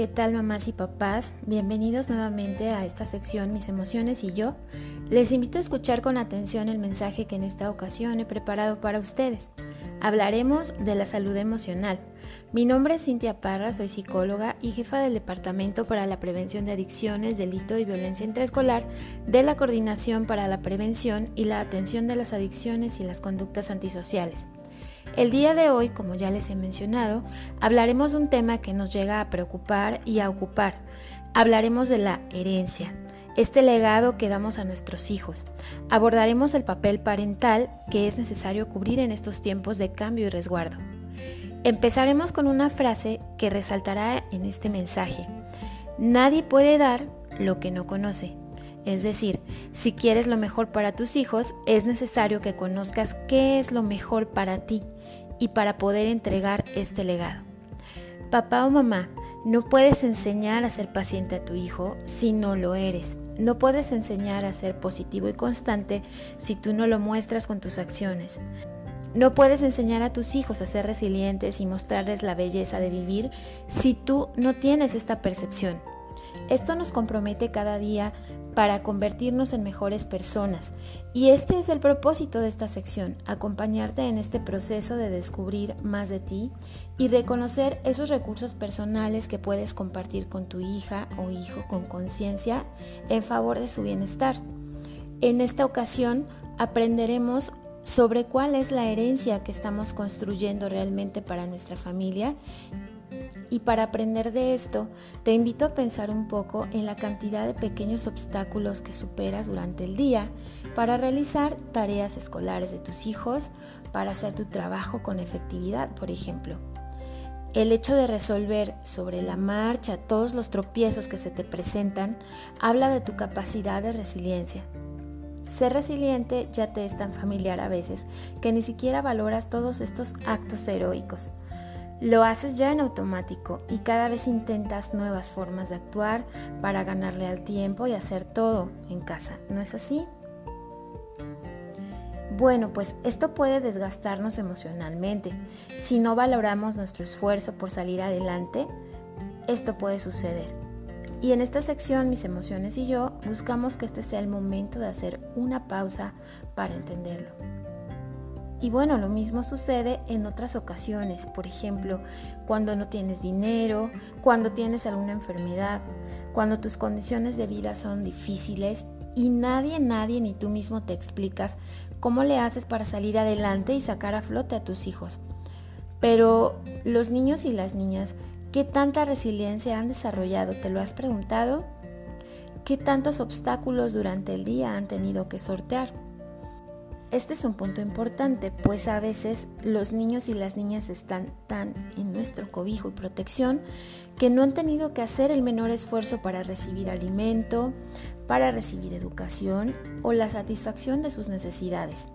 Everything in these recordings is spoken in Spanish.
¿Qué tal mamás y papás? Bienvenidos nuevamente a esta sección Mis emociones y yo. Les invito a escuchar con atención el mensaje que en esta ocasión he preparado para ustedes. Hablaremos de la salud emocional. Mi nombre es Cintia Parra, soy psicóloga y jefa del Departamento para la Prevención de Adicciones, Delito y Violencia Intraescolar de la Coordinación para la Prevención y la Atención de las Adicciones y las Conductas Antisociales. El día de hoy, como ya les he mencionado, hablaremos de un tema que nos llega a preocupar y a ocupar. Hablaremos de la herencia, este legado que damos a nuestros hijos. Abordaremos el papel parental que es necesario cubrir en estos tiempos de cambio y resguardo. Empezaremos con una frase que resaltará en este mensaje. Nadie puede dar lo que no conoce. Es decir, si quieres lo mejor para tus hijos, es necesario que conozcas qué es lo mejor para ti y para poder entregar este legado. Papá o mamá, no puedes enseñar a ser paciente a tu hijo si no lo eres. No puedes enseñar a ser positivo y constante si tú no lo muestras con tus acciones. No puedes enseñar a tus hijos a ser resilientes y mostrarles la belleza de vivir si tú no tienes esta percepción. Esto nos compromete cada día para convertirnos en mejores personas. Y este es el propósito de esta sección, acompañarte en este proceso de descubrir más de ti y reconocer esos recursos personales que puedes compartir con tu hija o hijo con conciencia en favor de su bienestar. En esta ocasión aprenderemos sobre cuál es la herencia que estamos construyendo realmente para nuestra familia y para aprender de esto, te invito a pensar un poco en la cantidad de pequeños obstáculos que superas durante el día para realizar tareas escolares de tus hijos, para hacer tu trabajo con efectividad, por ejemplo. El hecho de resolver sobre la marcha todos los tropiezos que se te presentan habla de tu capacidad de resiliencia. Ser resiliente ya te es tan familiar a veces que ni siquiera valoras todos estos actos heroicos. Lo haces ya en automático y cada vez intentas nuevas formas de actuar para ganarle al tiempo y hacer todo en casa. ¿No es así? Bueno, pues esto puede desgastarnos emocionalmente. Si no valoramos nuestro esfuerzo por salir adelante, esto puede suceder. Y en esta sección, mis emociones y yo buscamos que este sea el momento de hacer una pausa para entenderlo. Y bueno, lo mismo sucede en otras ocasiones, por ejemplo, cuando no tienes dinero, cuando tienes alguna enfermedad, cuando tus condiciones de vida son difíciles y nadie, nadie ni tú mismo te explicas cómo le haces para salir adelante y sacar a flote a tus hijos. Pero los niños y las niñas, ¿qué tanta resiliencia han desarrollado? ¿Te lo has preguntado? ¿Qué tantos obstáculos durante el día han tenido que sortear? Este es un punto importante, pues a veces los niños y las niñas están tan en nuestro cobijo y protección que no han tenido que hacer el menor esfuerzo para recibir alimento, para recibir educación o la satisfacción de sus necesidades.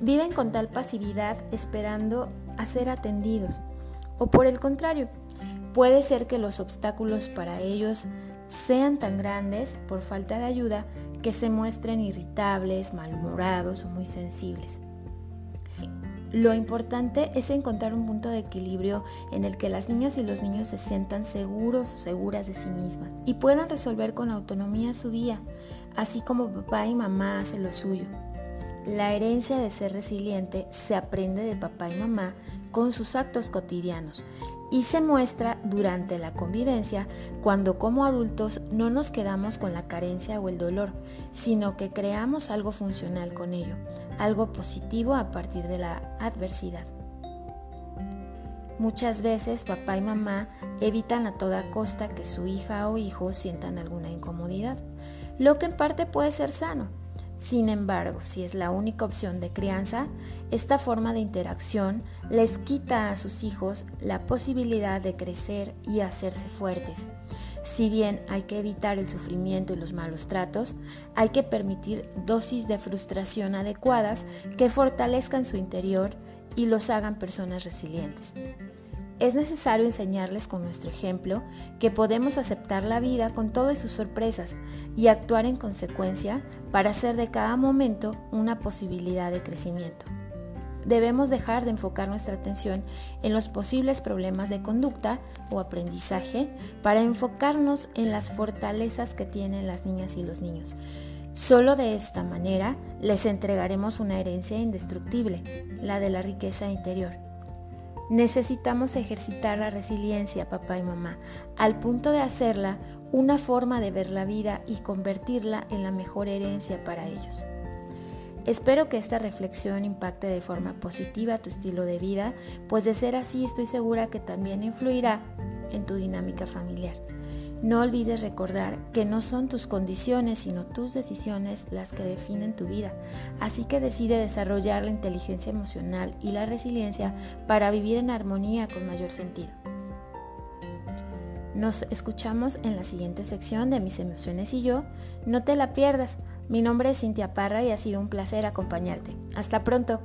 Viven con tal pasividad esperando a ser atendidos. O por el contrario, puede ser que los obstáculos para ellos sean tan grandes por falta de ayuda que se muestren irritables, malhumorados o muy sensibles. Lo importante es encontrar un punto de equilibrio en el que las niñas y los niños se sientan seguros o seguras de sí mismas y puedan resolver con autonomía su día, así como papá y mamá hacen lo suyo. La herencia de ser resiliente se aprende de papá y mamá con sus actos cotidianos y se muestra durante la convivencia cuando como adultos no nos quedamos con la carencia o el dolor, sino que creamos algo funcional con ello, algo positivo a partir de la adversidad. Muchas veces papá y mamá evitan a toda costa que su hija o hijo sientan alguna incomodidad, lo que en parte puede ser sano, sin embargo, si es la única opción de crianza, esta forma de interacción les quita a sus hijos la posibilidad de crecer y hacerse fuertes. Si bien hay que evitar el sufrimiento y los malos tratos, hay que permitir dosis de frustración adecuadas que fortalezcan su interior y los hagan personas resilientes. Es necesario enseñarles con nuestro ejemplo que podemos aceptar la vida con todas sus sorpresas y actuar en consecuencia para hacer de cada momento una posibilidad de crecimiento. debemos dejar de enfocar nuestra atención en los posibles problemas de conducta o aprendizaje para enfocarnos en las fortalezas que tienen las niñas y los niños. Solo de esta manera les entregaremos una herencia indestructible, la de la riqueza interior. Necesitamos ejercitar la resiliencia, papá y mamá, al punto de hacerla una forma de ver la vida y convertirla en la mejor herencia para ellos. Espero que esta reflexión impacte de forma positiva tu estilo de vida, pues de ser así estoy segura que también influirá en tu dinámica familiar. No olvides recordar que no son tus condiciones, sino tus decisiones las que definen tu vida. Así que decide desarrollar la inteligencia emocional y la resiliencia para vivir en armonía con mayor sentido. Nos escuchamos en la siguiente sección de Mis emociones y yo. No te la pierdas. Mi nombre es Cintia Parra y ha sido un placer acompañarte. Hasta pronto.